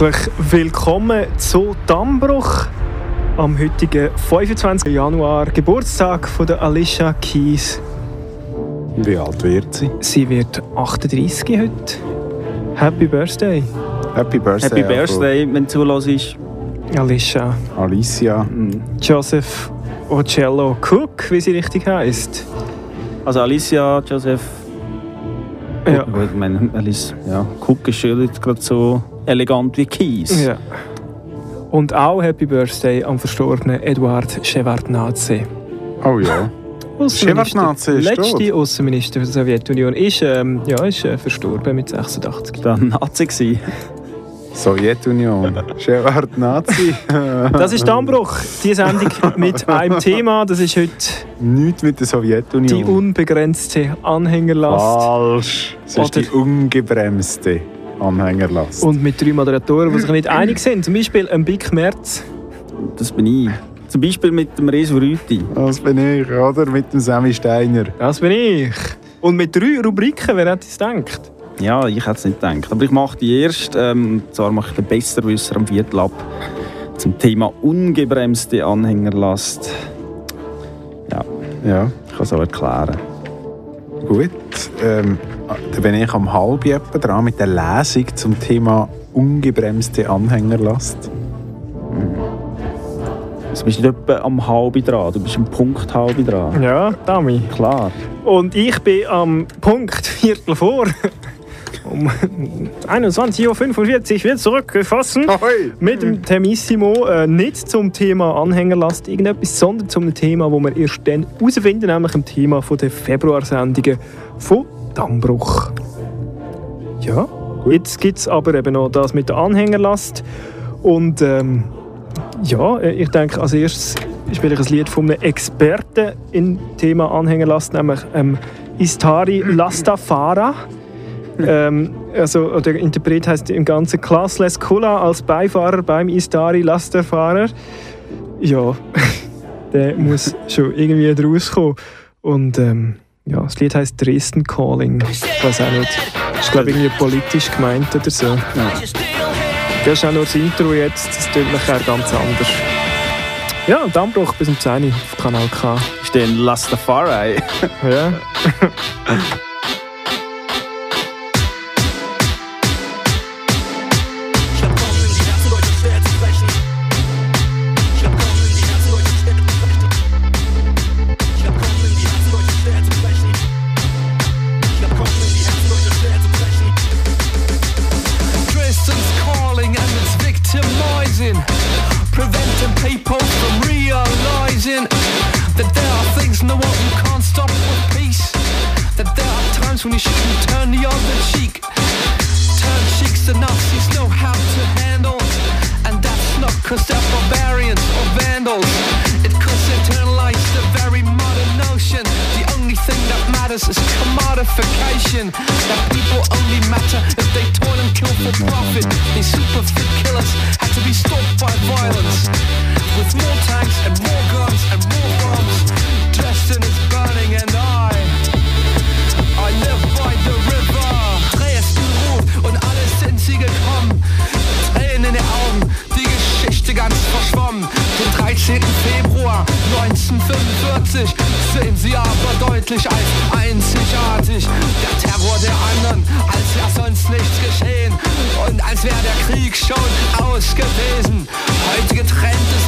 Herzlich willkommen zu Dammbruch am heutigen 25. Januar, Geburtstag von der Alicia Keys. Wie alt wird sie? Sie wird 38 heute. Happy Birthday, Happy Birthday. Happy Birthday, wenn du zulässt. Alicia. Alicia. Joseph Ocello Cook, wie sie richtig heißt. Also Alicia, Joseph. Gut, ich meine, Alice, ja, schon nicht gerade so elegant wie Kies. ja. Und auch Happy Birthday am verstorbenen Eduard Shevardnadze. Oh ja. Shevardnadze ist Letzte tot. Außenminister der Sowjetunion ist, ähm, ja, ist äh, verstorben mit 86. Da war ein Nazi. gewesen. Sowjetunion. Shevard Nazi. Das ist Dammbruch, die Sendung mit einem Thema. Das ist heute Nichts mit der die Sowjetunion. unbegrenzte Anhängerlast. Falsch. Es ist Oder- die ungebremste Anhängerlast. Und mit drei Moderatoren, die sich nicht einig sind. Zum Beispiel ein Big Merz. Das bin ich. Zum Beispiel mit dem Resu Rüti. das bin ich, oder? Mit dem Sammy Steiner. Das bin ich. Und mit drei Rubriken, wer hätte es gedacht? Ja, ich hätte es nicht gedacht. Aber ich mache die erst. Ähm, und zwar mache ich den Besserwisser am Viertel ab. Zum Thema ungebremste Anhängerlast. Ja, Ja, ich kann es auch erklären. gut. Ähm, da bin ich am halb etwa dran mit der Lesung zum Thema ungebremste Anhängerlast. Also bist du nicht etwa am halben dran, du bist am Punkt halb dran. Ja, Dami. Klar. Und ich bin am Punkt Viertel vor. Um 21.45 Uhr wird zurückgefassen. Ahoi! Mit dem Temissimo äh, nicht zum Thema Anhängerlast irgendetwas, sondern zum Thema, wo wir erst dann herausfinden, nämlich dem Thema von der Februarsendungen von Dammbruch. Ja, jetzt gibt es aber eben noch das mit der Anhängerlast. Und ähm, ja, äh, ich denke, als erstes spiele ich ein Lied von einem Experten im Thema Anhängerlast, nämlich ähm, Istari Lastafara. Ähm, also, der Interpret heißt im Ganzen Classless Kula als Beifahrer beim Istari Lasterfahrer. Ja, der muss schon irgendwie rauskommen. Und ähm, ja, das Lied heißt Dresden Calling. Ich weiß auch nicht. Ist glaube ich irgendwie politisch gemeint oder so. Das ist auch nur das Intro jetzt. Das klingt nachher ganz anders. Ja, Dammbruch bis um 10 Uhr auf Kanal K. Ist der ein Lastafari? Ja. times when you shouldn't turn the other cheek. Turn cheeks the Nazis know how to handle, and that's not cause they're barbarians or vandals. It cause internalize the very modern notion. The only thing that matters is commodification. That people only matter if they toil and kill for profit. These super fit killers had to be stopped by violence. With more tanks and more guns and more bombs. Dresden is burning and I ganz verschwommen. Den 13. Februar 1945 sehen sie aber deutlich als einzigartig. Der Terror der anderen, als wäre sonst nichts geschehen. Und als wäre der Krieg schon aus gewesen. Heute ist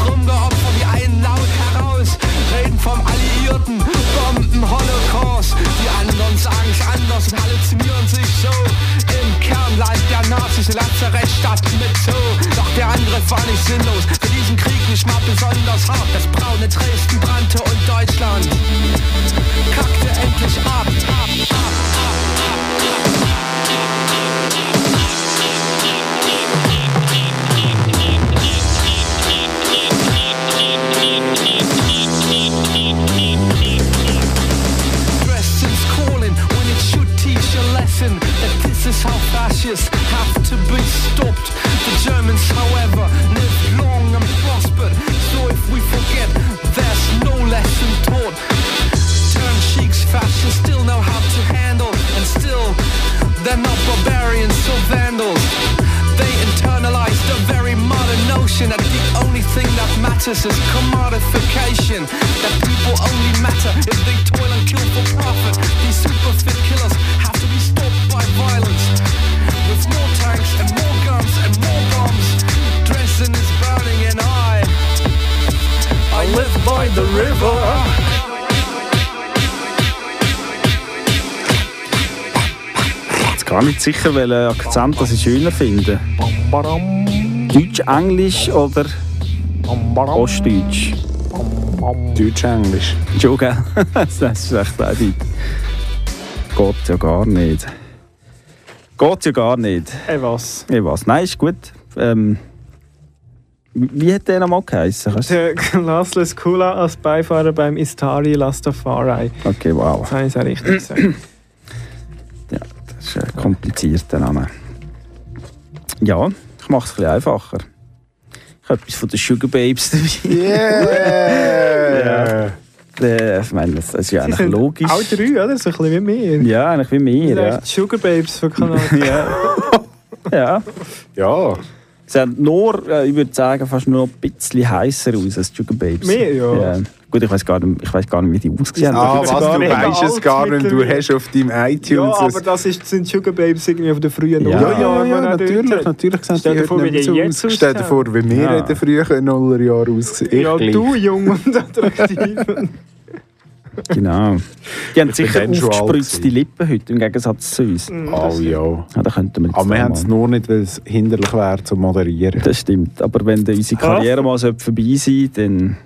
rumgeopfert wie ein Laut heraus. Reden vom Alliierten, Bomben-Holocaust. Die anderen sagen es anders und halluzinieren sich so. Kernland der Nazis, Lazarettstadt mit so. Doch der Angriff war nicht sinnlos. Für diesen Krieg nicht mal besonders hart. Das braune Dresden brannte und Deutschland kackte endlich ab. ab, ab, ab, ab. Dresden's conviction that this is how fascists have to be stopped. The Germans, however, lived long and prospered. So if we forget, there's no lesson taught. Turn cheeks, fascists still know how to handle, and still they're not barbarians or vandals. They internalized the very modern notion that the only thing that matters is commodification. That people only matter if they toil and kill for profit. These super fit killers Burning and I. I live by the river. Jetzt gar nicht sicher, welchen Akzent das ich schöner finde. Deutsch, Englisch oder Ostdeutsch? Deutsch, Englisch. Schon, gell? das ist echt eindeutig. Geht ja gar nicht. Geht ja gar nicht. Ey, was? Ich weiß. Nein, ist gut. Ähm, wie hat der nochmal geheißen? Der Laszlo Skula als Beifahrer beim Istari Lastafari. Okay, wow. Das habe ich so richtig gesagt. Ja, das ist ein komplizierter Name. Ja, ich mache es ein bisschen einfacher. Ich habe etwas von den Sugar Babes dabei. Yeah! Äh, ich meine, das ist ja Sie eigentlich sind logisch. Auch drei, oder? So ein bisschen wie wir. Ja, eigentlich wie mir. Ja. Ja. Sugar Babes von Kanal. ja. ja. Ja, Sie haben nur, äh, ich würde sagen, fast nur noch ein bisschen heißer aus als Sugar Babes. Mehr, ja. Gut, ich weiß gar nicht, ich weiß gar nicht, wie die ausgesehen ah, haben. gibt's was, du weißt es gar nicht, du hast auf deinem iTunes... Ja, aber das ist, sind Sugar Babes irgendwie von den frühen Ja. ja, ja, ja, natürlich, natürlich sehen Stell dir vor, wie die jetzt. Stell dir aussehen. vor, wie wir Ja. in den frühen Nullerjahren ausgesehen Ja, du jung und attraktiv. Genau. Die haben sicher aufgespritzte. Lippen heute, im Gegensatz zu uns. Oh ja. Ja, da könnten wir Aber wir haben es nur nicht, weil es hinderlich wäre zu moderieren. Das stimmt. Aber wenn unsere Karriere mal so vorbei sein dann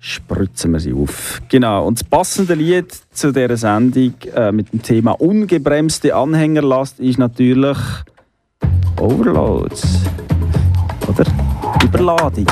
spritzen wir sie auf. Genau. Und das passende Lied zu dieser Sendung äh, mit dem Thema ungebremste Anhängerlast ist natürlich Overloads. Oder? Überladung.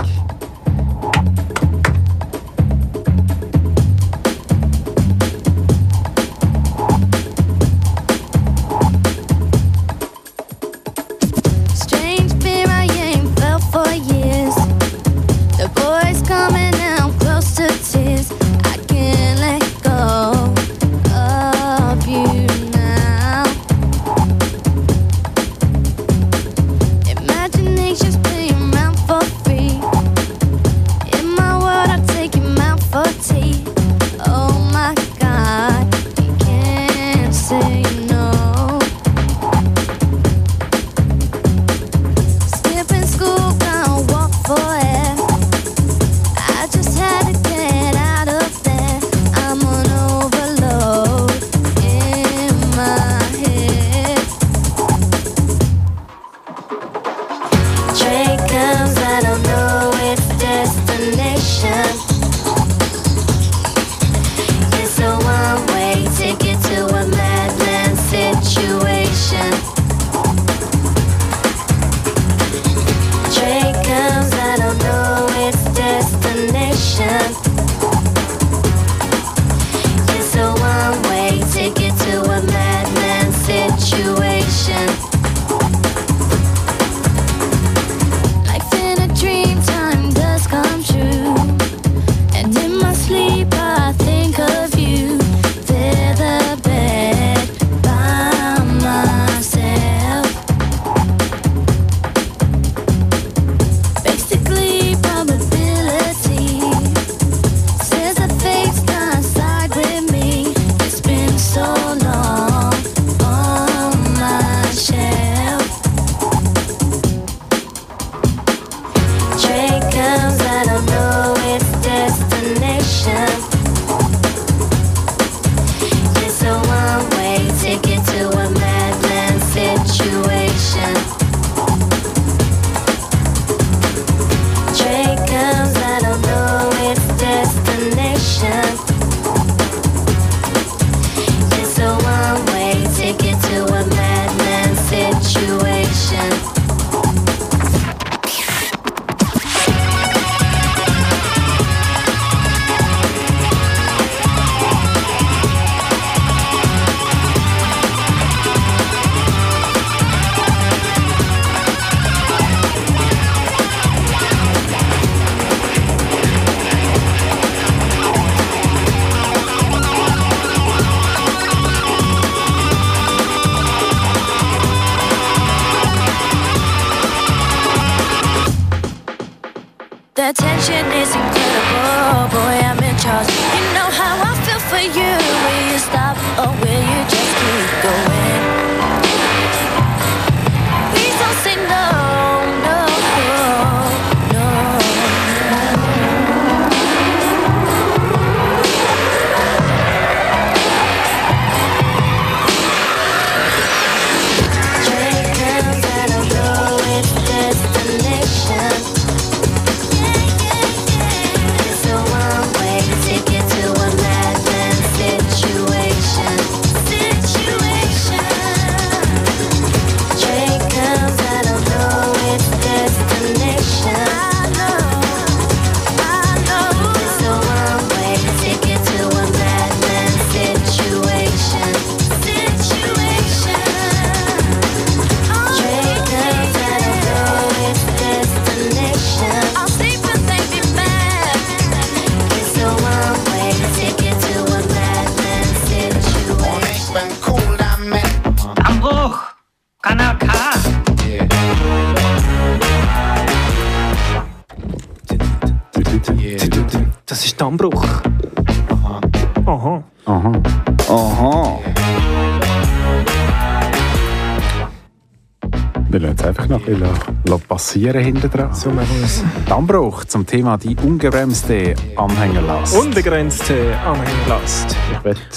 Passieren hinten dran. So machen wir es. Dammbruch zum Thema die ungebremste Anhängerlast. Unbegrenzte Anhängerlast.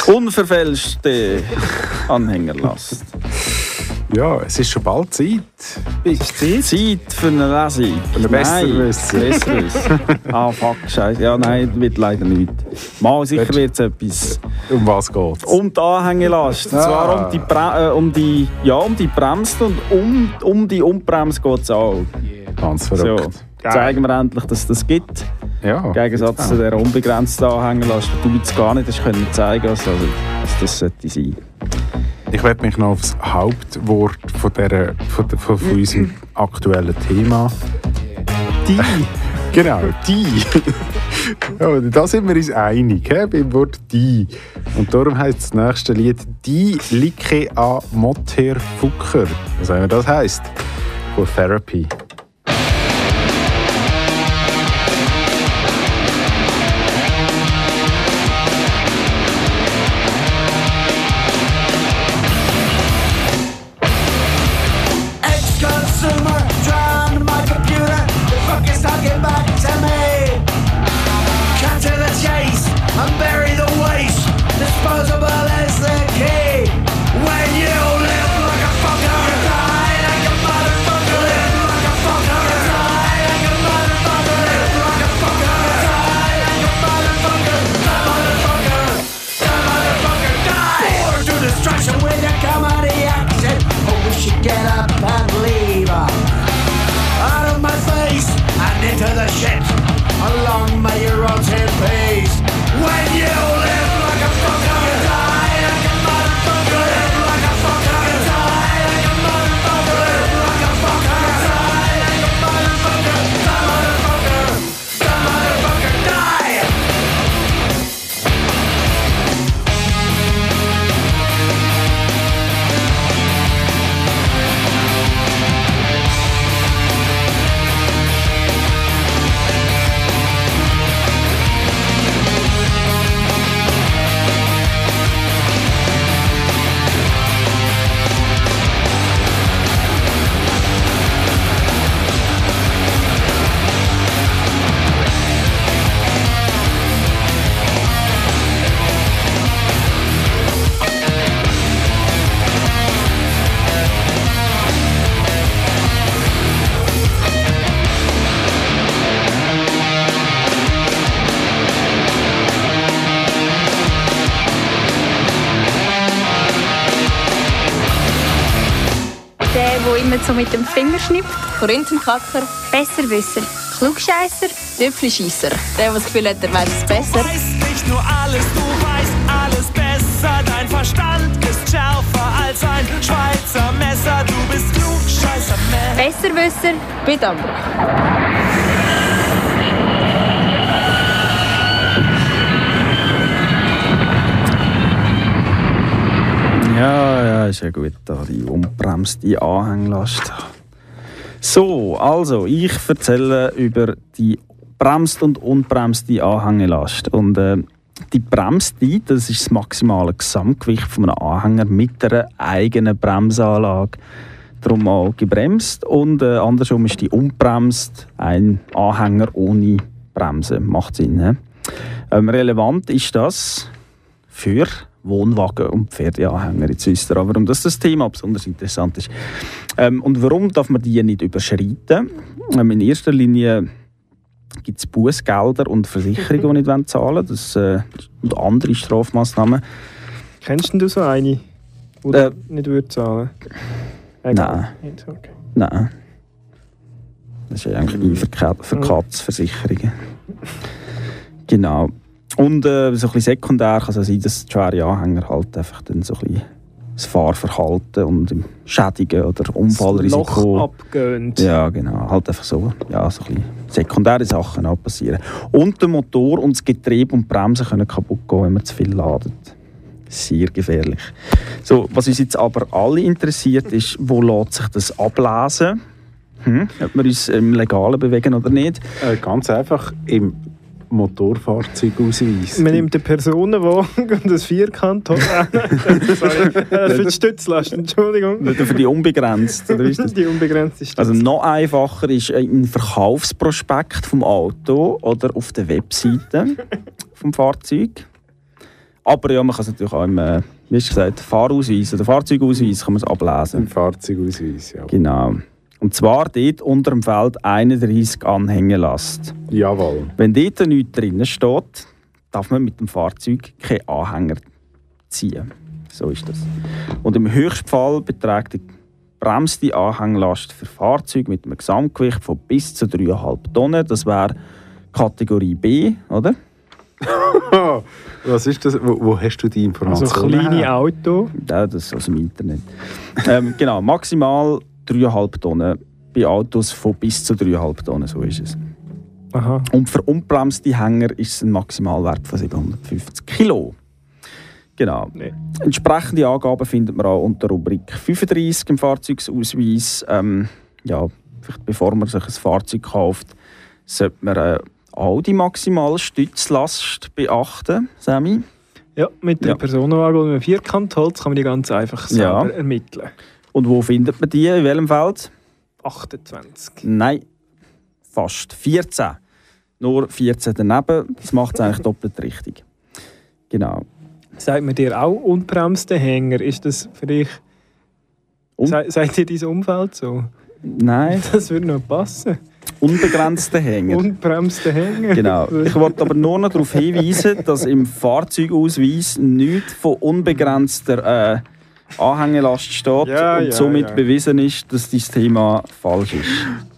Unverfälschte Anhängerlast. ja, es ist schon bald Zeit. Zeit für eine Lesung. Für ein Besserwissen. Besserwissen. ah, fuck, scheiße. Ja, nein, wird leider nicht. Mal sicher wird es etwas. Um was geht's? Um die Anhängelast. Und Ah. zwar um die, Bre äh, um die, ja, um die Bremse und um, um die Unbremse geht es auch. Ganz So, verrückt. zeigen wir endlich, dass es das gibt. Ja. Im Gegensatz zu der unbegrenzten Anhängerlast, die du jetzt gar nicht hast können zeigen also, also, dass das sollte sein. Ich werde mich noch aufs Hauptwort von, der, von, der, von, von unserem aktuellen Thema. Die. Genau, die. ja, da sind wir uns einig, he, beim Wort die. Und darum heißt das nächste Lied Die Like a Motter Fucker. Was auch immer das heisst. For Therapy. Der, der immer so mit dem Finger schnippt. Korinthenkacker. Besserwisser. Klugscheisser. Tüpfelscheisser. Der, der das Gefühl hat, er weiß es besser. weißt nicht nur alles, du weißt alles besser. Dein Verstand ist schärfer als ein Schweizer Messer. Du bist klug, scheißer Mensch. Besserwisser. Bei Ja, ja, ist ja gut, da die unbremste Anhänglast. So, also, ich erzähle über die bremst und unbremste Anhängelast. Und äh, die Bremszeit, das ist das maximale Gesamtgewicht von einem Anhänger mit einer eigenen Bremsanlage. Darum auch gebremst und äh, andersrum ist die unbremst ein Anhänger ohne Bremse. Macht Sinn. He? Ähm, relevant ist das für Wohnwagen und Pferdeanhänger. Ihr auch, warum das, das Thema besonders interessant ist. Ähm, und warum darf man die nicht überschreiten? Ähm, in erster Linie gibt es Bußgelder und Versicherungen, die nicht zahlen wollen. Das, äh, und andere Strafmaßnahmen. Kennst du so eine, die Äh, nicht würde zahlen Nein. Nicht, okay. Nein. Das ist ja eigentlich eine für, Ka- für Katzversicherungen. Genau. Und äh, so ein bisschen sekundär kann es auch sein, dass die schwere Anhänger halt einfach dann so ein bisschen das Fahrverhalten und Schädigen oder Das Unfallrisiko. Loch abgehend. Ja, genau. Halt einfach so, ja, so ein bisschen sekundäre Sachen auch passieren. Und der Motor und das Getriebe und die Bremsen können kaputt gehen, wenn man zu viel ladet. Sehr gefährlich. So, was uns jetzt aber alle interessiert, ist, wo lässt sich das ablesen? Hm? Ob wir uns im Legalen bewegen oder nicht? Äh, ganz einfach im Motorfahrzeugausweis. Man nimmt einen Personenwagen und das Vierkant. Sorry, äh, für die Stützlast, Entschuldigung. Nicht für die unbegrenzt. Oder ist das? Die unbegrenzte Stütz. Also noch einfacher ist ein Verkaufsprospekt vom Auto oder auf der Webseite vom Fahrzeug. Aber ja, man kann es natürlich auch im, äh, wie hast du gesagt, Fahrausweis oder Fahrzeugausweis kann man es ablesen. Im Fahrzeugausweis, ja. Genau. Und zwar dort unter dem Feld 31 Anhängelast. Jawohl. Wenn dort nichts drin steht, darf man mit dem Fahrzeug keinen Anhänger ziehen. So ist das. Und im Höchstfall beträgt die bremste Anhänglast für Fahrzeuge mit einem Gesamtgewicht von bis zu 3,5 Tonnen. Das wäre Kategorie B, oder? Was ist das? Wo, wo hast du die Also Information? kleine her? Auto. Ja, das ist aus dem Internet. ähm, genau, maximal 3,5 Tonnen bei Autos von bis zu 3,5 Tonnen, so ist es. Aha. Und für unbremste Hänger ist es ein Maximalwert von 750 Kilo. Genau. Nee. Entsprechende Angaben findet man auch unter Rubrik 35 im Fahrzeugsausweis. Ähm, ja, vielleicht bevor man sich ein Fahrzeug kauft, sollte man äh, auch die maximale Stützlast beachten, Sammy. Ja, mit dem Ja. Personenwagen und einem Vierkantholz kann man die ganz einfach Ja. selber ermitteln. Und wo findet man die? In welchem Feld? 28. Nein, fast 14. Nur 14 daneben. Das macht es eigentlich doppelt richtig. Genau. Sagt man dir auch unbremste Hänger? Ist das für dich... Un- Se- Sagt dir dein Umfeld so? Nein, Das würde noch passen. unbegrenzte Hänger. Unbremste Hänger. Genau. Ich wollte aber nur noch darauf hinweisen, dass im Fahrzeugausweis nichts von unbegrenzter äh, Anhängelast steht Ja, und ja, somit ja. bewiesen ist, dass dieses Thema falsch ist.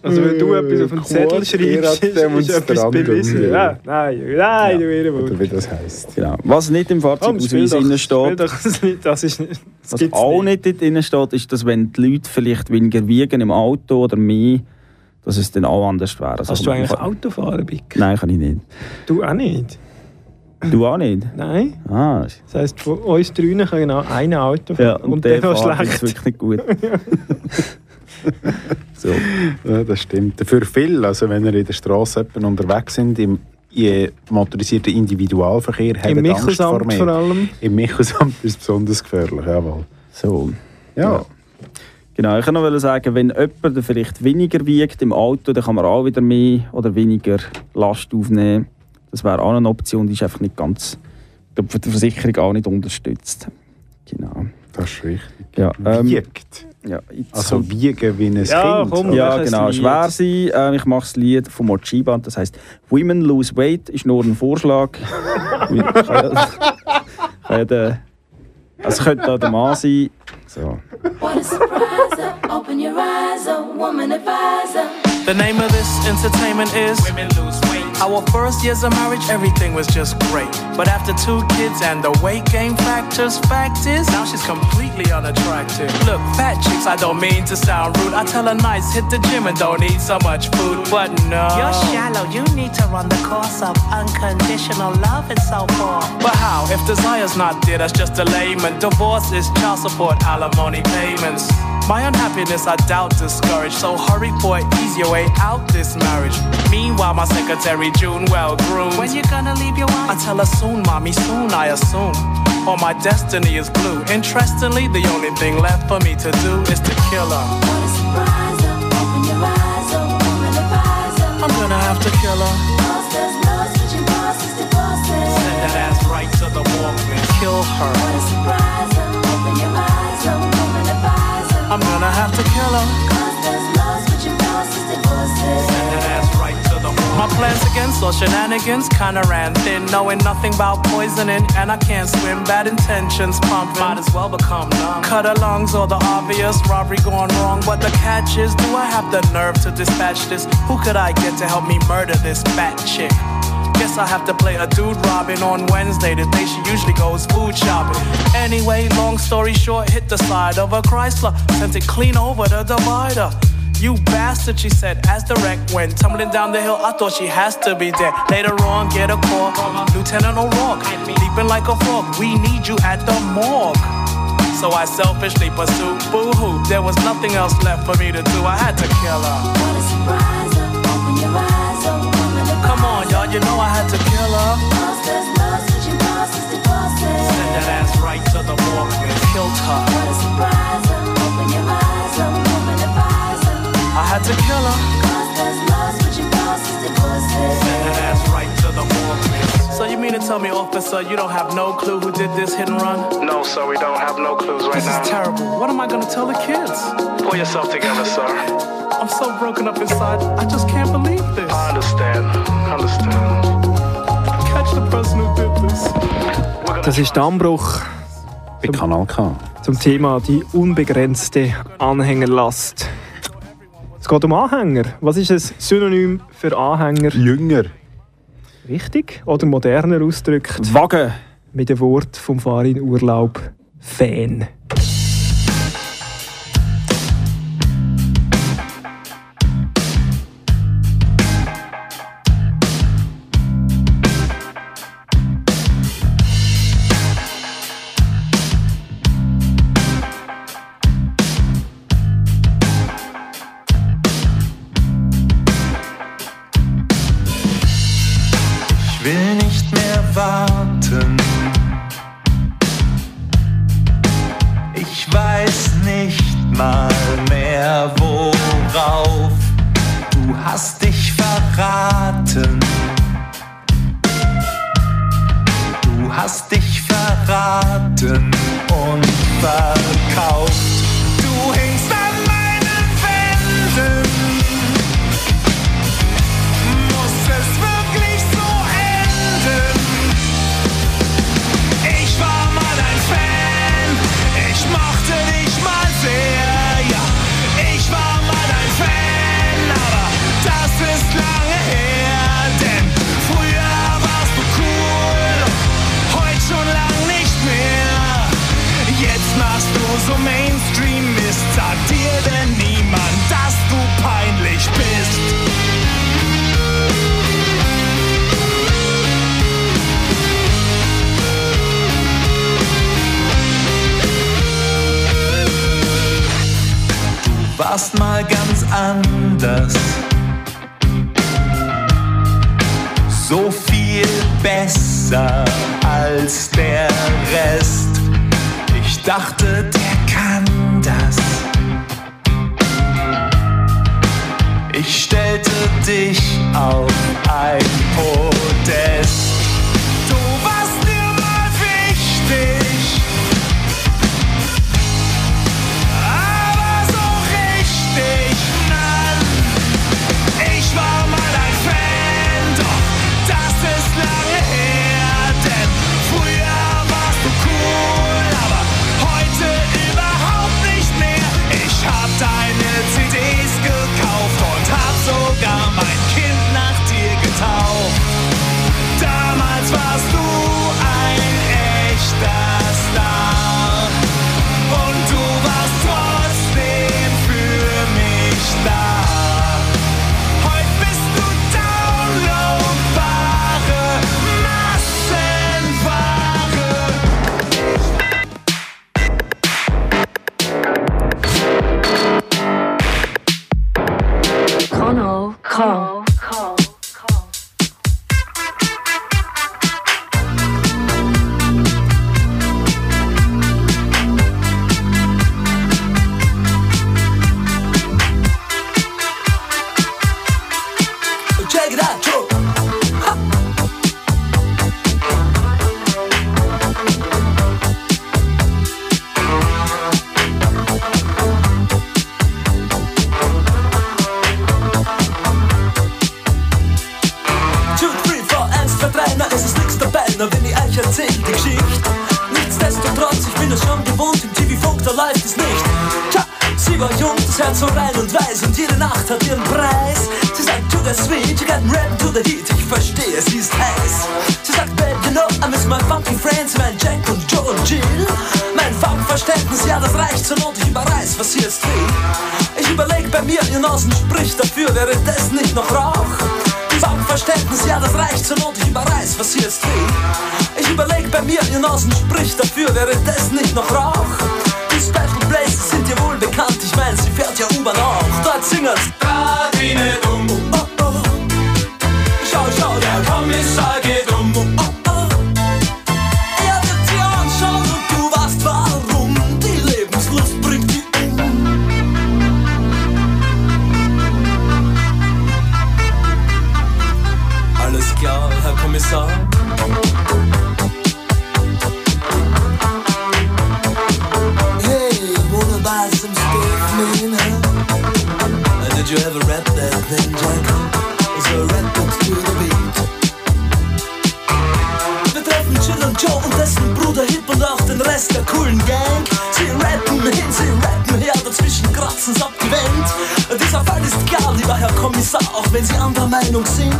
Also wenn du etwas auf den Zettel schreibst, ist, ist etwas bewiesen. Ja, nein, nein, du Oder Ehrenwort. wie das heisst. Genau. Was nicht im Fahrzeugausweis drin steht, doch das nicht, das ist nicht... Das was auch nicht dort drin steht, ist, dass wenn die Leute vielleicht weniger wiegen im Auto oder mehr, dass es dann auch anders wäre. Also Kannst du eigentlich kann- Autofahren, Bick? Nein, kann ich nicht. Du auch nicht? Du auch nicht? Nein? Ah, Das heisst, von uns drinnen kann genau ein Auto fahren ja, und, und der der schlecht. wirklich nicht gut. so. Ja, das stimmt. Für viele, also wenn ihr in der Straße unterwegs sind, im motorisierten Individualverkehr, Im habt Angst vor Michelsamt vor mir. allem. Im Michelsamt ist es besonders gefährlich, jawohl. so. Ja. Genau, ich kann noch sagen, wenn jemand vielleicht weniger wiegt im Auto, dann kann man auch wieder mehr oder weniger Last aufnehmen. Das wäre auch eine Option, die ist einfach nicht ganz, ich glaube, für die Versicherung auch nicht unterstützt. Genau. Das ist richtig. Ja, ähm, Wiegt. ja, Also wiegen wie ein Ja, Kind. komm, ja, genau, schwer sein. Ähm, ich mache das Lied von Mochiba, das heißt Women Lose Weight, ist nur ein Vorschlag. Ich kann ja- kann ja der- also es könnte auch der Mann sein. So. What a surprise! Open your eyes, a woman advisor. The name of this entertainment is Women Lose Weight. Our first years of marriage, everything was just great. But after two kids and the weight gain factors, fact is, now she's completely unattractive. Look, fat chicks, I don't mean to sound rude. I tell her nice, hit the gym and don't eat so much food. But no. You're shallow. You need to run the course of unconditional love and so forth. But how? If desire's not there, that's just a layman. Divorce is child support, alimony payments. My unhappiness I doubt discouraged, so hurry for an easier way out this marriage. Meanwhile, my secretary June well groomed. When you gonna leave your wife? I tell her soon, mommy, soon I assume. Or my destiny is blue. Interestingly, the only thing left for me to do is to kill her. I'm gonna have to kill her. Send that ass right to the morgue and kill her. I'm gonna have to kill her. Send that ass right to have to kill morgue. My plans against all shenanigans kinda ran thin, knowing nothing about poisoning, and I can't swim. Bad intentions pumping, might as well become numb. Cut her lungs or the obvious robbery gone wrong. But the catch is, do I have the nerve to dispatch this? Who could I get to help me murder this fat chick? Guess I have to play a dude Robin on Wednesday, the day she usually goes food shopping. Anyway, long story short, hit the side of a Chrysler, sent it clean over the divider. You bastard, she said, as the wreck went tumbling down the hill. I thought she has to be dead. Later on, get a call Lieutenant O'Rourke, leaping like a frog. We need you at the morgue. So I selfishly pursued boo hoo. There was nothing else left for me to do. I had to kill her. Come y'all, you know I had to kill her. Send that ass right to the morgue and killed her. I had to kill her. Send that ass right to the morgue. So you mean to tell me, officer, you don't have no clue who did this hit and run? No, sir, we don't have no clues right This now. is terrible. What am I gonna tell the kids? Pull yourself together, sir. I'm so broken up inside. I just can't believe this. I understand. Understand. Catch the person who did this. Das ist der Anbruch Bei Kanal K. zum Thema die unbegrenzte Anhängerlast. Es geht um Anhänger. Was ist ein Synonym für Anhänger? Jünger. Richtig? Oder moderner ausgedrückt Wagen. mit dem Wort vom Farin Urlaub Fan. So viel besser als der Rest. Ich dachte, der kann das. Ich stellte dich auf ein Podest. Da läuft es nicht. Tja, sie war jung, das Herz so rein und weiß und jede Nacht hat ihren Preis. Sie sagt, to the sweet, you got rap to the heat. Ich verstehe, sie ist heiß. Sie sagt, babe, you know, I miss my funky friends, mein Jack und Joe und Jill. Mein Funkverständnis, ja, das reicht zur Not, ich überreiß, was sie jetzt will. Ich überleg bei mir, ihr Nasen spricht dafür, wäre das nicht noch Rauch? Funkverständnis, ja, das reicht zur Not, ich überreiß, was sie jetzt will. Ich überleg bei mir, ihr Nasen spricht dafür, wäre das nicht noch Rauch? Sie fährt ja U-Bahn Meinung sind.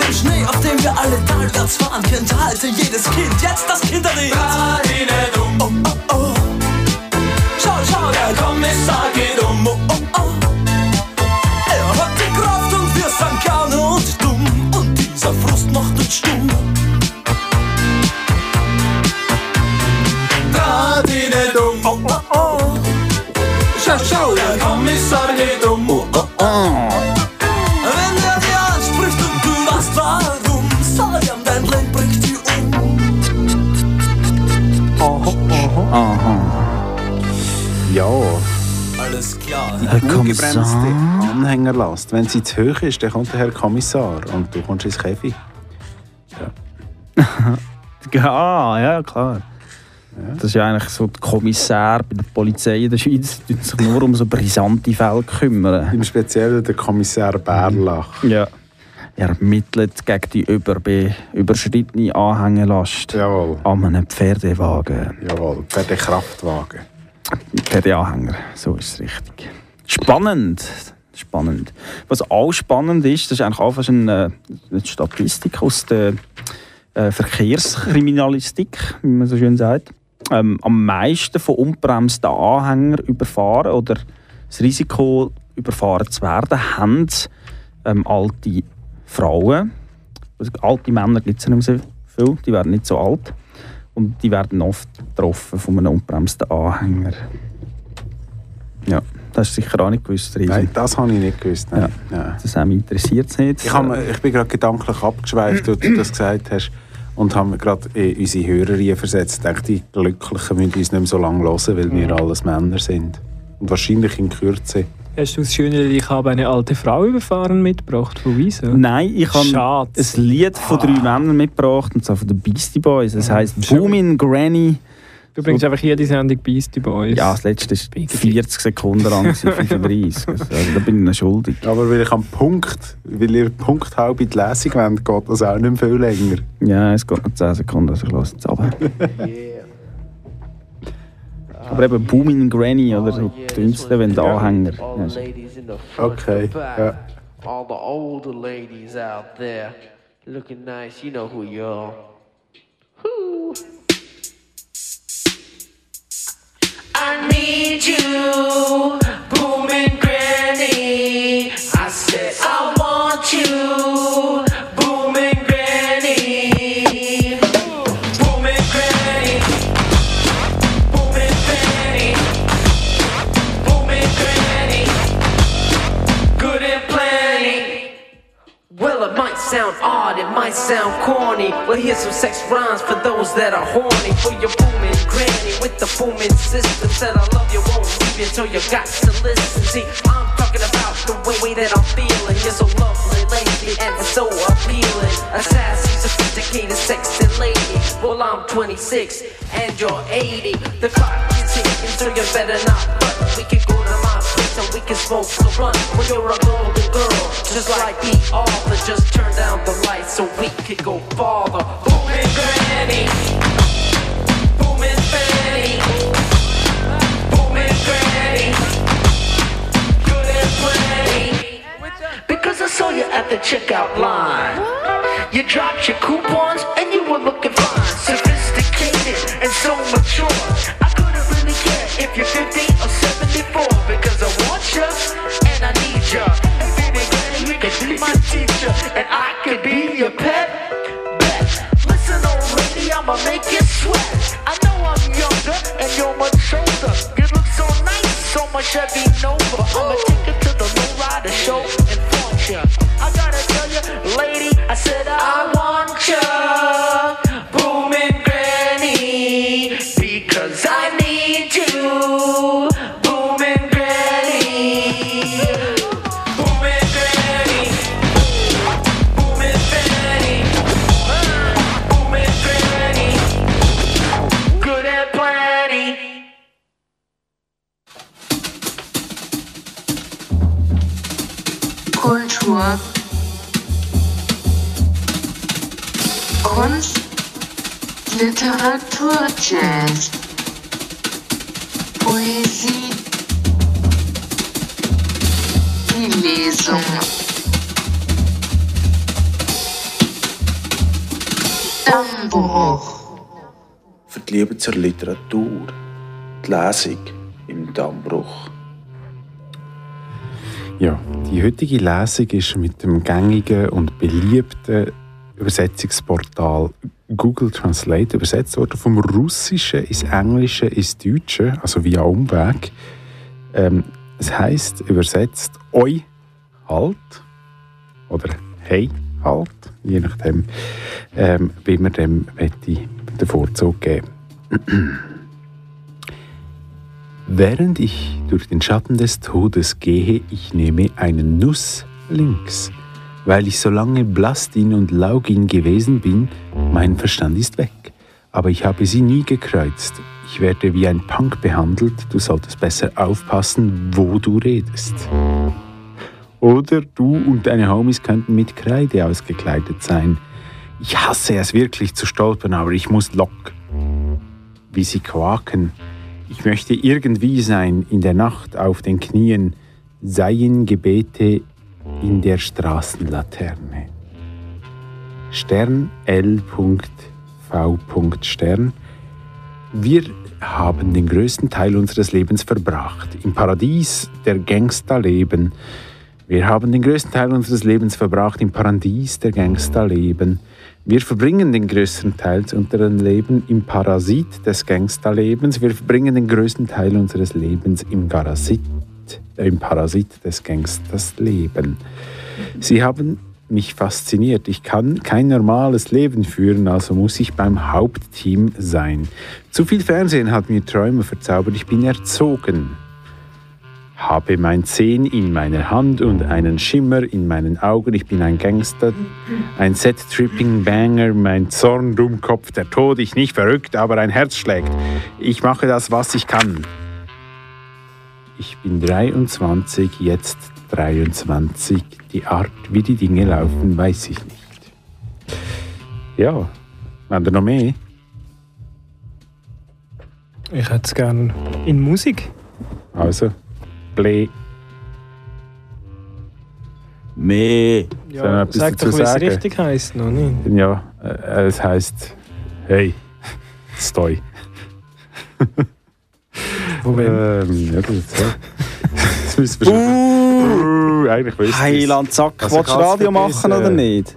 Den Schnee, auf dem wir alle talwärts fahren, kennt halte jedes Kind. Jetzt das Kinderlied. Ungebremste Anhängerlast. Wenn sie zu hoch ist, dann kommt der Herr Kommissar und du kommst ins Käfig. Ja, ja, klar. Das ist ja eigentlich so der Kommissär bei der Polizei in der Schweiz, die sich nur um so brisante Fälle kümmern. Im Speziellen der Kommissar Bärlach. Ja. Er ermittelt gegen die überbe überschrittene Anhängelast Jawohl, an einem Pferdewagen. jawohl. Per den Kraftwagen. Pferdeanhänger, so ist es richtig. Spannend. Spannend. Was auch spannend ist, das ist eigentlich auch fast eine, eine Statistik aus der äh, Verkehrskriminalistik, wie man so schön sagt. Ähm, am meisten von unbremsten Anhängern überfahren oder das Risiko, überfahren zu werden, haben ähm, alte Frauen. Also, alte Männer gibt es ja nicht so viel, die werden nicht so alt. Und die werden oft getroffen von einem unbremsten Anhänger. Ja, das ist sicher auch nicht gewusst, Riesi. Nein, das habe ich nicht gewusst. Nein. Ja. Das hat mich interessiert nicht. Ich, habe, ich bin gerade gedanklich abgeschweift, als du das gesagt hast. Und haben mir gerade in unsere Hörer versetzt. Ich dachte, die Glücklichen müssen uns nicht mehr so lange hören, weil wir alles Männer sind. Und wahrscheinlich in Kürze. Hast du das schöne Ich habe eine alte Frau überfahren mitgebracht von Wieso? Nein, ich habe Schade. ein Lied von drei Männern mitgebracht, und zwar von den Beastie Boys. Das heisst Boomin' Granny. Du bringst einfach jede Sendung Beastie Boys. Ja, das letzte war 40 Sekunden lang, gewesen, 35. Also, da bin ich ihnen schuldig. Aber weil ich am Punkt, weil ihr Punkt halb in die Lesung wollt, geht das auch nicht viel länger. Ja, es geht noch 10 Sekunden, also ich lasse jetzt ab. Aber eben Boomin' Granny oder so dünnste, wenn der Anhänger. Okay, ja. all the older ladies out there, looking nice. You know who you are. I need you, booming granny. I said I want you, booming granny. Booming granny, booming granny, booming granny. Good and plenty. Well, it might sound odd, it might sound corny. Well, here's some sex rhymes for those that are horny. For your booming granny with the booming system. Said I love you, won't leave you till you got to listen. See, I'm talking about the way, way that I'm feeling. You're so lovely lately and so appealing. A sassy, sophisticated, sexy lady. Well, I'm 26 and you're 80. The clock is ticking, so you better not fuck. We can go to my place and we can smoke some blunt. Well, you're a golden girl, just like the author. Just turn down the lights so we could go farther. Booming granny, at the checkout line. You dropped your coupons and you were looking fine, sophisticated and so mature. I couldn't really care if you're 15 or 74 because I want you and I need you. Hey, baby, granny, you can be my teacher and I could be your pet. Bet. Listen, old lady, I'ma make you sweat. I know I'm younger and you're much older. You look so nice, so much I've Chevy Nova. I'ma take you to the lowrider show and flaunt. Liebe zur Literatur. Die Lesung im Dammbruch. Ja, die heutige Lesung ist mit dem gängigen und beliebten Übersetzungsportal Google Translate übersetzt worden, vom Russischen ins Englische ins Deutsche, also via Umweg. Ähm, es heißt übersetzt Oi halt oder Hey halt, je nachdem, ähm, wie man dem möchte den Vorzug geben. Während ich durch den Schatten des Todes gehe, ich nehme einen Nuss links. Weil ich so lange Blastin und Laugin gewesen bin, mein Verstand ist weg. Aber ich habe sie nie gekreuzt. Ich werde wie ein Punk behandelt, du solltest besser aufpassen, wo du redest. Oder du und deine Homies könnten mit Kreide ausgekleidet sein. Ich hasse es wirklich zu stolpern, aber ich muss lock. Wie sie quaken. Ich möchte irgendwie sein in der Nacht auf den Knien, seien Gebete in der Straßenlaterne. Stern L.V. Stern. Wir haben den größten Teil unseres Lebens verbracht. Im Paradies der Gangsterleben. Wir haben den größten Teil unseres Lebens verbracht im Paradies der Gangsterleben. Wir verbringen den größten Teil unseres Lebens im Parasit des Gangsterlebens. Wir verbringen den größten Teil unseres Lebens im Garasit, äh, im Parasit des Gangstersleben. Sie haben mich fasziniert. Ich kann kein normales Leben führen, also muss ich beim Hauptteam sein. Zu viel Fernsehen hat mir Träume verzaubert. Ich bin erzogen habe mein Zehn in meiner Hand und einen Schimmer in meinen Augen. Ich bin ein Gangster, ein Set-Tripping-Banger, mein Zorn, Dummkopf, der Tod. Ich nicht verrückt, aber ein Herz schlägt. Ich mache das, was ich kann. Ich bin 23, jetzt 23. Die Art, wie die Dinge laufen, weiß ich nicht. Ja, haben wir noch mehr? Ich hätte es gerne in Musik. Also, Play. Mehr. Noch etwas sag doch, wie es richtig heisst, noch nicht. Ja, äh, es heißt Hey, stoi. Moment. Ähm, ja, das ist so. Das müssen wir schon. Uh, eigentlich wüsste ich's. Heiland Zack, Also willst du Radio machen oder nicht?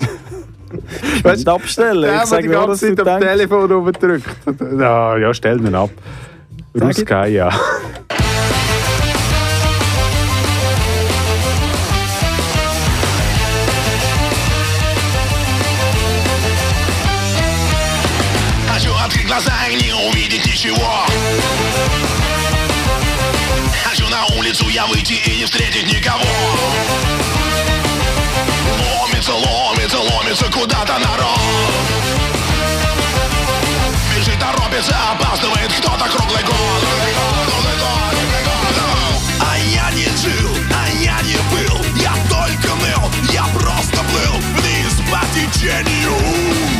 Weißt du, abstellen. Der, Ich sage die ganze du Zeit am. Telefon rumdrückt. Ja, ja, stell ihn ab. Ruskaya. Хочу открыть глаза и не увидеть ничего. Хочу на улицу я выйти и не встретить никого. Ломится, ломится, ломится куда-то народ. Бежит, торопится, опаздывает год Круглый год, круглый год. А я не жил, а я не был Я только ныл, я просто плыл Вниз по течению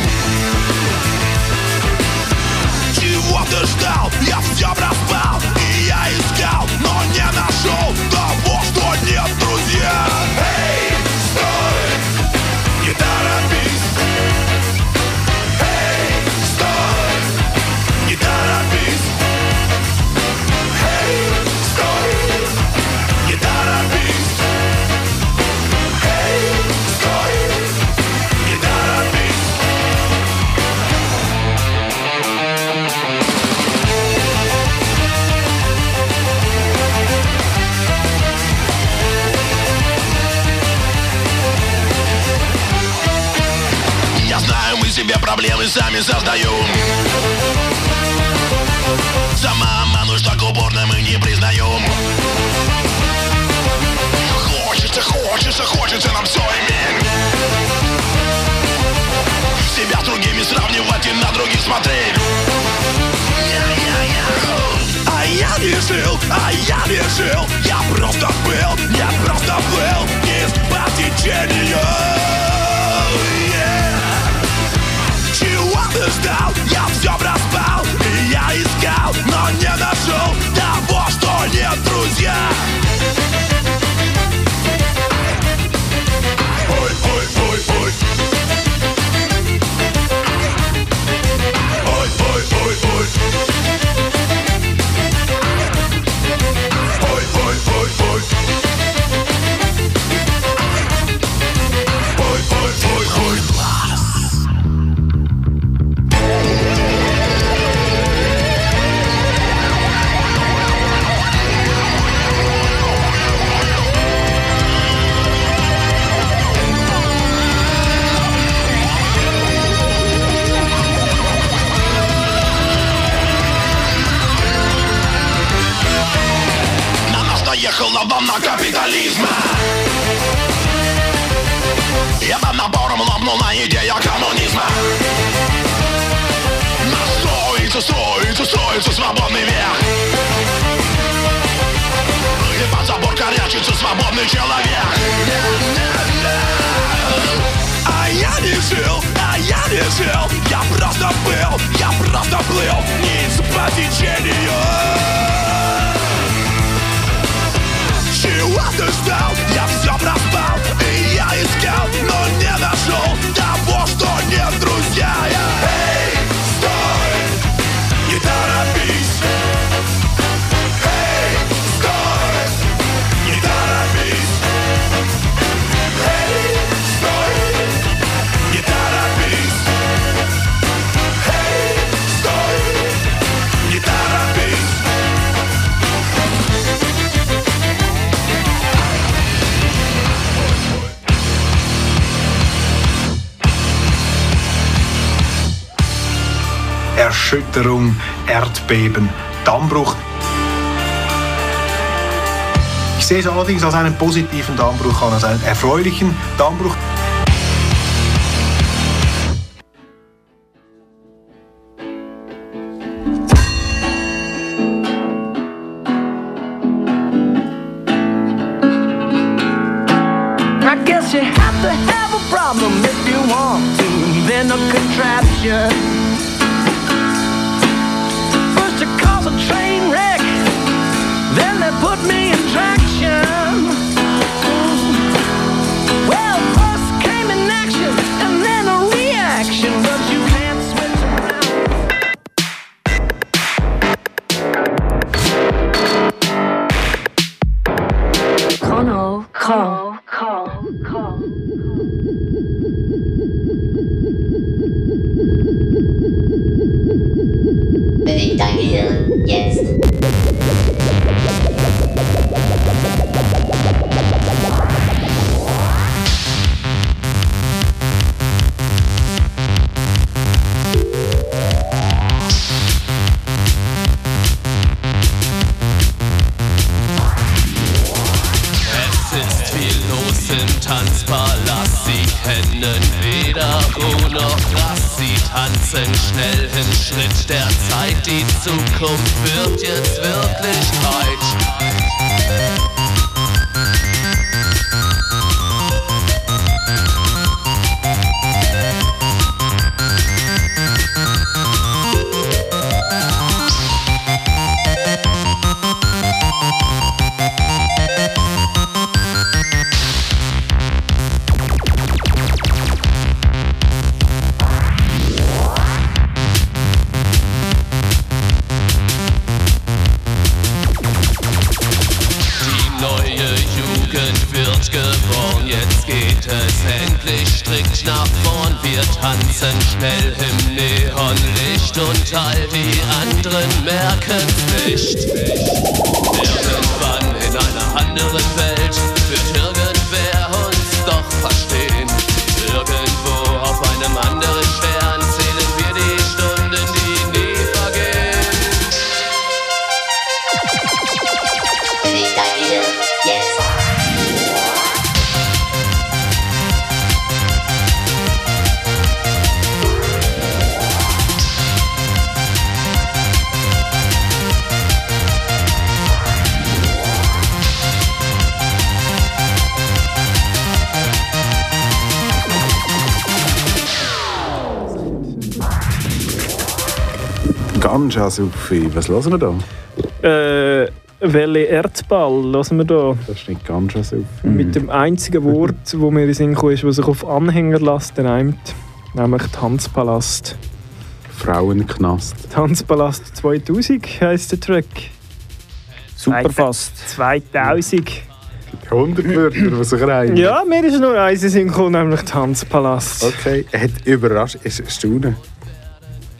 себе проблемы сами создаем Самообману, что к уборной мы не признаем. Хочется, хочется, хочется нам все иметь. Себя с другими сравнивать и на других смотреть. А я не жил, а я не жил. Я просто был, я просто был Низ по течению ждал? Я все проспал идея коммунизма Настроится, строится, строится свободный век И под забор корячится свободный человек А я не жил, а я не жил Я просто был, я просто плыл Ниц по течению чего ты ждал? Я все проспал И искал, но не нашел Того, что нет, друзья Эй, Erschütterung, Erdbeben, Dammbruch. Ich sehe es allerdings als einen positiven Dammbruch an, als einen erfreulichen Dammbruch. All die anderen merken's Sufi. Was hören wir da? Äh, Welle Erdball, lassen wir da. Das ist nicht Ganja Sufi. Mit dem einzigen Wort, wo mir in den Sinn ist, das sich auf Anhängerlasten reimt, nämlich Tanzpalast. Frauenknast. Tanzpalast 2000 heisst der Track. Super fast. 2000. 100 Wörter, die sich reimen. Ja, mir ist nur eins in Sinn nämlich Tanzpalast. Okay, hat überrascht. Ist erstaunen.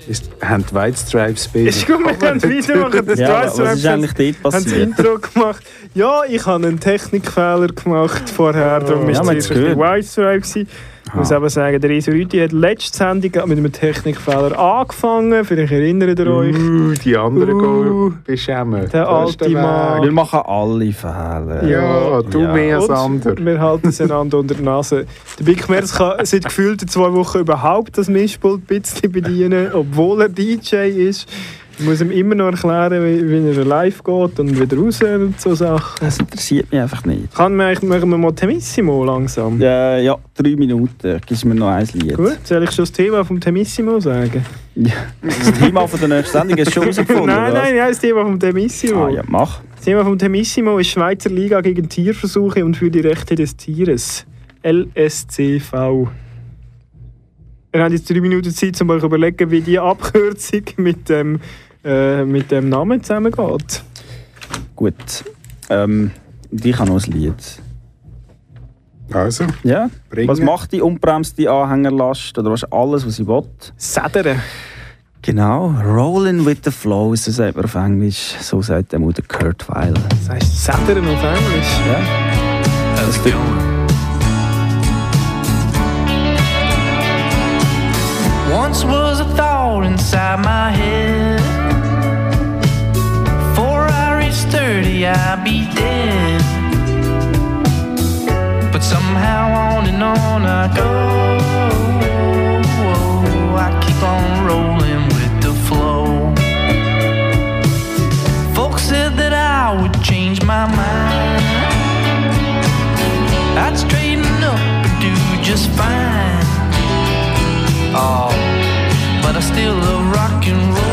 Ist, haben die White Stripes bei Ist gut, wir können weitermachen. Das Ja, Stripes ist eigentlich dort haben das passiert? Intro gemacht. Ja, ich habe einen Technikfehler gemacht vorher. Darum ist Ja, es ein gehört. White Stripe gewesen. Ich muss aber sagen, der Reso Rüti hat letzte Sendung mit einem Technikfehler angefangen. Vielleicht erinnert ihr euch. Uh, die anderen Uh, gehen beschämen. der alte. Mann. Wir machen alle Fehler. Ja, du mehr als andere. Und wir halten es einander unter die Nase. Der Big Merz kann seit gefühlten zwei Wochen überhaupt das Mischpult ein bisschen bedienen, obwohl er DJ ist. Ich muss ihm immer noch erklären, wie, wie er live geht und wieder raus und so Sachen. Das interessiert mich einfach nicht. Kann man eigentlich machen wir mal Temissimo langsam? Ja, ja drei Minuten. Gibst mir noch ein Lied. Gut, soll ich schon das Thema vom Temissimo sagen? Ja. Das Thema von der nächsten Sendung du schon herausgefunden, nein, nein, ja, das Thema vom Temissimo. Ah, ja, mach. Das Thema vom Temissimo ist Schweizer Liga gegen Tierversuche und für die Rechte des Tieres. LSCV. Ihr habt jetzt drei Minuten Zeit, um euch zu überlegen, wie die Abkürzung mit dem, äh, mit dem Namen zusammengeht. Gut. Ähm, ich habe noch ein Lied. Also, Ja? Bringen. Was macht die unbremste Anhängerlast? Oder was ist alles, was sie will? Sedern. Genau. Rolling with the flow, so sagt man auf Englisch. So sagt der Mutter Kurt Weil. Das heisst Sedern auf Englisch. Ja. Das tut- Once was a thought inside my head. Before I reach 30, I'd be dead. But somehow on and on I go. Oh, I keep on rolling with the flow. Folks said that I would change my mind. I'd straighten up and do just fine. Oh, but I still love rock and roll.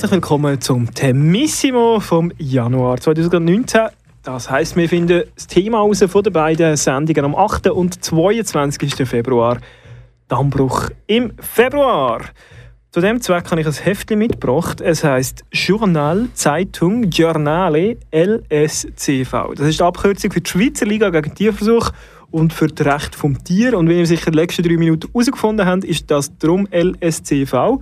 Herzlich willkommen zum Temissimo vom Januar 2019. Das heisst, wir finden das Thema raus von den beiden Sendungen am 8. und 22. Februar. Dammbruch im Februar. Zu dem Zweck habe ich ein Heftchen mitgebracht. Es heißt Journal, Zeitung, Giornale, LSCV. Das ist die Abkürzung für die Schweizer Liga gegen Tierversuch und für das Recht vom Tier. Und wie ihr sicher den letzten drei Minuten herausgefunden habt, ist das drum LSCV,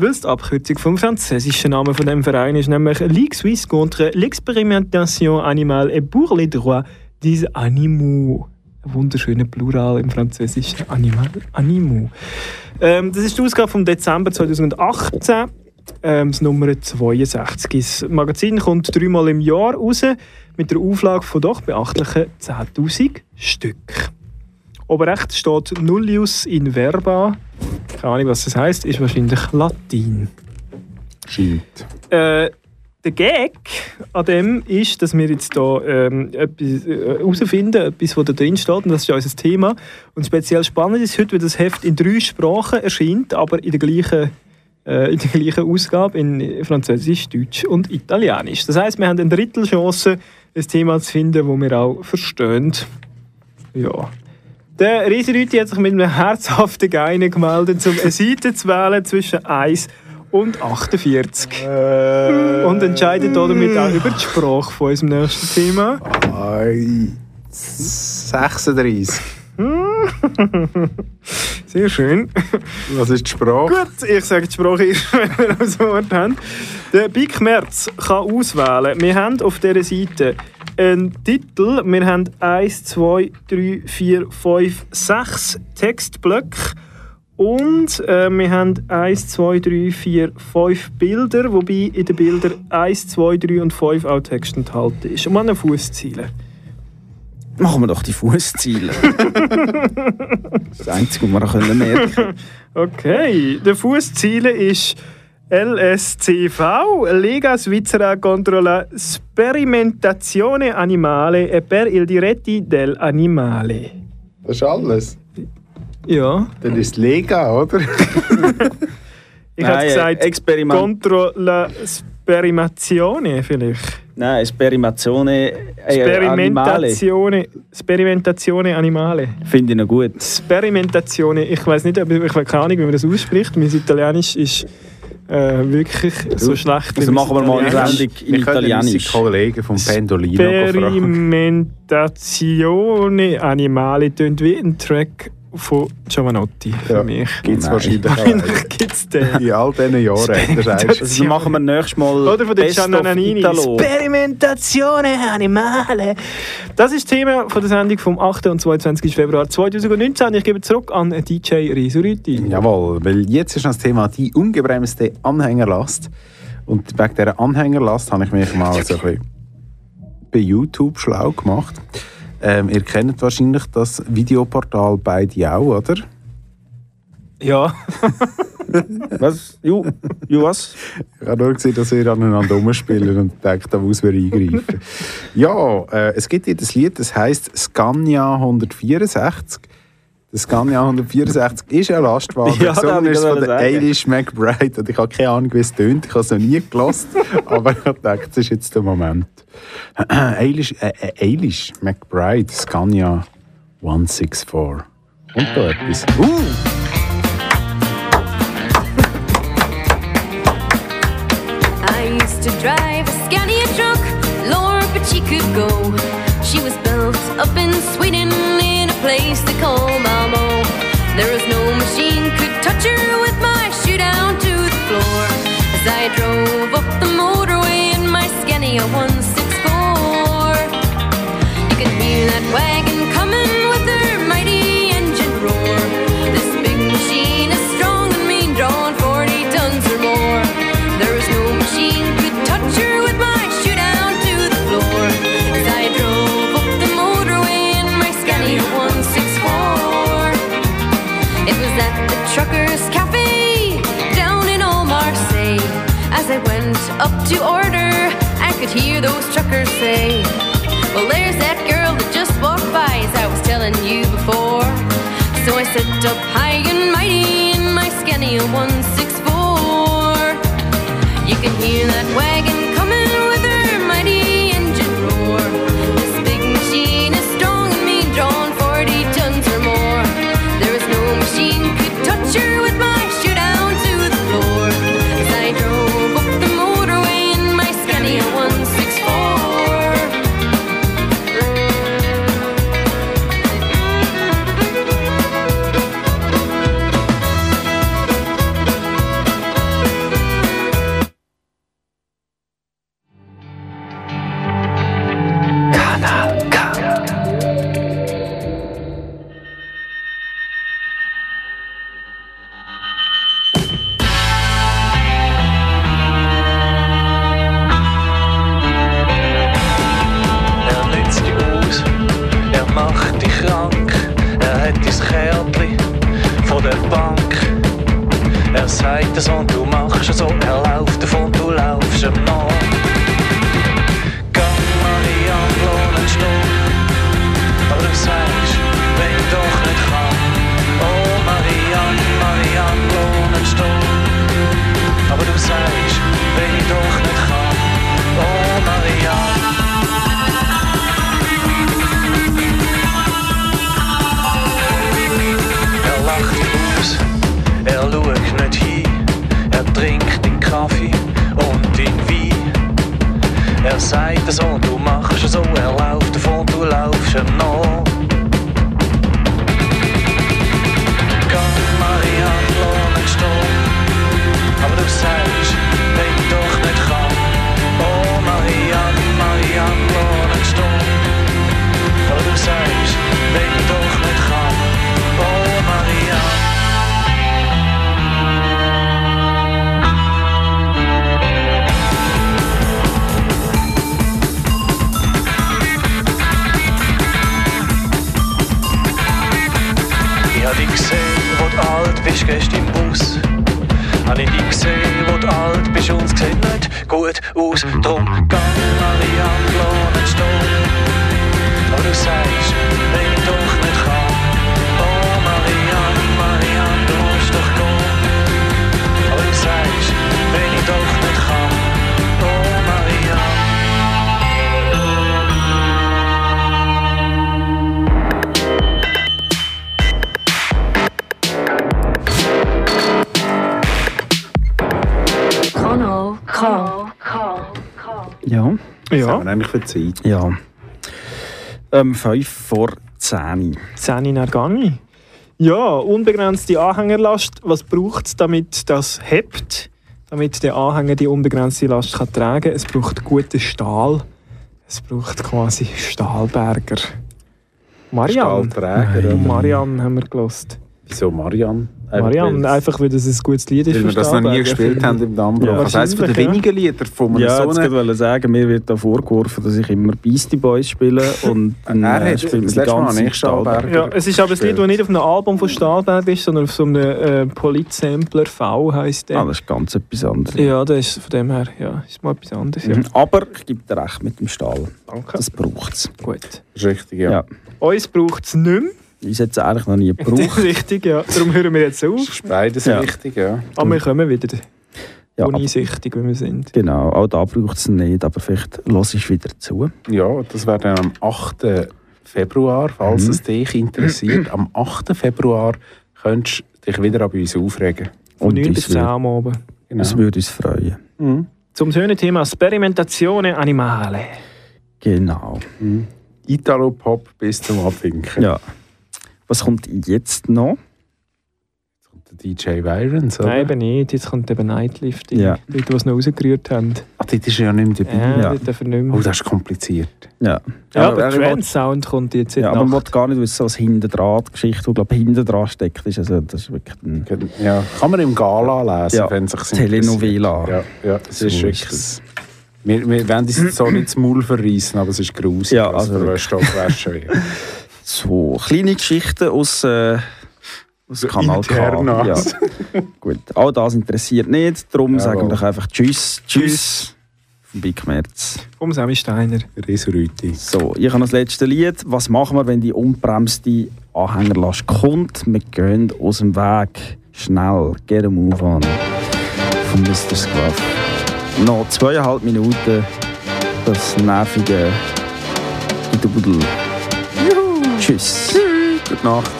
weil die Abkürzung vom französischen Namen von dem Verein ist, nämlich Ligue Suisse contre l'expérimentation animale et pour les droits des animaux. Ein wunderschöner Plural im Französischen. Animal, Animaux. Ähm, das ist die Ausgabe vom Dezember 2018. Ähm, das Nummer 62. Das Magazin kommt dreimal im Jahr raus mit der Auflage von doch beachtlichen 10.000 Stück. Oben rechts steht Nullius in Verba. Keine Ahnung, was das heißt. Ist wahrscheinlich Latin. Scheint. Äh, der Gag an dem ist, dass wir jetzt hier ähm, etwas äh, herausfinden, etwas, was da drin steht, und das ist ja unser Thema. Und speziell spannend ist heute, weil das Heft in drei Sprachen erscheint, aber in der gleichen, äh, in der gleichen Ausgabe, in Französisch, Deutsch und Italienisch. Das heißt, wir haben eine Drittelchance, ein Thema zu finden, das wir auch verstehen. Ja. Der Riesenrüti hat sich mit einem herzhaften Geine gemeldet, um eine Seite zu wählen zwischen 1 und 48. Und entscheidet damit auch über die Sprache von unserem nächsten Thema. 36. Sehr schön. Was ist die Sprache? Gut, ich sage die Sprache erst, wenn wir das Wort haben. Der Big Merz kann auswählen. Wir haben auf dieser Seite einen Titel. Wir haben 1, 2, 3, 4, 5, 6 Textblöcke. Und äh, wir haben 1, 2, 3, 4, 5 Bilder, wobei in den Bildern 1, 2, 3 und 5 auch Text enthalten ist. Und man einen Fußziele. Machen wir doch die Fußziele. das Einzige, was wir merken können. Okay, der Fußziele ist LSCV, Lega Svizzera contro la sperimentazione animale e per il diretti dell'animale. Das ist alles. Ja. Dann ist es Lega, oder? Ich hätte Nein, gesagt, Experiment- contro la sperimentazione vielleicht. Nein, Sperimazione äh, Animale. Sperimentazione, Sperimentazione animale. Finde ich noch gut. Sperimentazione, ich weiß nicht, ob ich, ich habe keine Ahnung, wie man das ausspricht. Mein Italienisch ist äh, wirklich so schlecht. Also machen wir mal eine. Sendung in Wir Italienisch. Kollegen vom Pendolino fragen. Sperimentazione animale tönt wie ein Track von Giovanotti für Ja, mich. Gibt es wahrscheinlich. Wahrscheinlich gibt es den. In all diesen Jahren, sagst. Also machen wir nächstes Mal Oder von der Best of Gianna Nannini. Italo. Sperimentazione animale. Das ist das Thema von der Sendung vom 8. und 22. Februar 2019. Ich gebe zurück an DJ Risuriti. Jawohl, weil jetzt ist das Thema die ungebremste Anhängerlast. Und wegen dieser Anhängerlast habe ich mich mal so ein bisschen bei YouTube schlau gemacht. Ähm, ihr kennt wahrscheinlich das Videoportal beide auch, oder? Ja. Was? Ju, Ju was? Ich habe nur gesehen, dass wir aneinander rumspielen und denke, da muss man eingreifen. ja, äh, es gibt hier das Lied, das heisst Scania 164. Der Scania 164 ist ein Lastwagen. Ja, das Gesungen ist von der. Eilish McBride. Und ich habe keine Ahnung, wie es tönt. Ich habe es noch nie gelost. aber ich habe gedacht, das ist jetzt der Moment. Eilish, äh, äh, Eilish McBride, Scania 164. Und da etwas. Uh! I used to drive a Scania truck, Lord, but she could go. She was built up in Sweden place they call Malmo. There was no machine could touch her with my shoe down to the floor. As I drove up the motorway in my Scania 164, you could hear that wagon up to order, I could hear those truckers say, Well, there's that girl that just walked by, as I was telling you before. So I sit up high and mighty in my Scania 164. You can hear that wagon haben wir eigentlich für Zeit? Ja. Ähm, 5 vor 10. 10 in Argani. Ja, unbegrenzte Anhängerlast. Was braucht es, damit das hebt? Damit der Anhänger die unbegrenzte Last kann tragen kann? Es braucht guten Stahl. Es braucht quasi Stahlberger. Marianne. Stahlträger, oder? Marianne haben wir gelost. Wieso Marianne? Marianne, einfach weil das ein gutes Lied ist Weil wir das noch nie gespielt haben ich. im Dammbruch. Ja, das heisst, von den wenigen Liedern von Ja, so einen... wollte ich sagen, mir wird da vorgeworfen, dass ich immer Beastie Boys spiele und dann Er äh, hat spielt man das die letzte Mal ganze nicht Stahlberger. Ja, es ist aber ein Lied, das nicht auf einem Album von Stahlberg ist, sondern auf so einem äh, Polit-Sampler V heisst der. Ah, das ist ganz etwas anderes. Ja, das ist von dem her, ja, ist mal etwas anderes. Ja. Mhm. Aber ich gebe dir recht mit dem Stahl. Danke. Das braucht es. Gut. Das ist richtig, ja. Ja. Uns braucht es nicht mehr. Hätte es eigentlich noch nie Das ist gebraucht. richtig, ja. Darum hören wir jetzt auf. ist beides Ja. richtig, ja. Aber wir kommen wieder. Ja, Uneinsichtig, wie wir sind. Genau, auch da braucht es nicht, aber vielleicht lass ich wieder zu. Ja, das wäre dann am 8. Februar, falls Mhm. es dich interessiert. Am 8. Februar könntest du dich wieder an uns aufregen. Von Und 9 uns bis 10 würde- am Abend. Genau. Das würde uns freuen. Mhm. Zum schönen Thema Sperimentazione Animale. Genau. Mhm. Italo-Pop bis zum Abwinken. Ja. Was kommt jetzt noch? Der DJ Virons, oder? Nein, eben nicht. Jetzt kommt eben Nightlifting. Ja. Leute, die es noch rausgerührt haben. Ach, dort ist ja nicht mehr dabei. Ja, Ja. dürfen nicht Oh, mehr. das ist kompliziert. Ja. Ja, aber er will- Trance-Sound kommt jetzt in Ja, die aber man will gar nicht wissen, was hinten dran, die Geschichte, die glaube hinten dran steckt, ist. Also, das ist wirklich ein Ja, kann man im Gala lesen, Ja, wenn es sich Telenovela. Ja, ja, es So ist wirklich... Wir, wir wollen uns jetzt so nicht das Maul verreissen, aber es ist gruselig, Ja, was also für wirklich. Wäsche. So, kleine Geschichten aus, äh, aus Kanal K. Ja. Gut, all das interessiert nicht, darum Jawohl. sagen wir doch einfach Tschüss, Tschüss, vom Big Merz. Um Sammy Steiner. Resurüti. So, ich habe das letzte Lied. Was machen wir, wenn die unbremste Anhängerlast kommt? Wir gehen aus dem Weg. Schnell, get a move on. Von Mr. Scruff. noch zweieinhalb Minuten das nervige Dudel. Tschüss. Gute Nacht.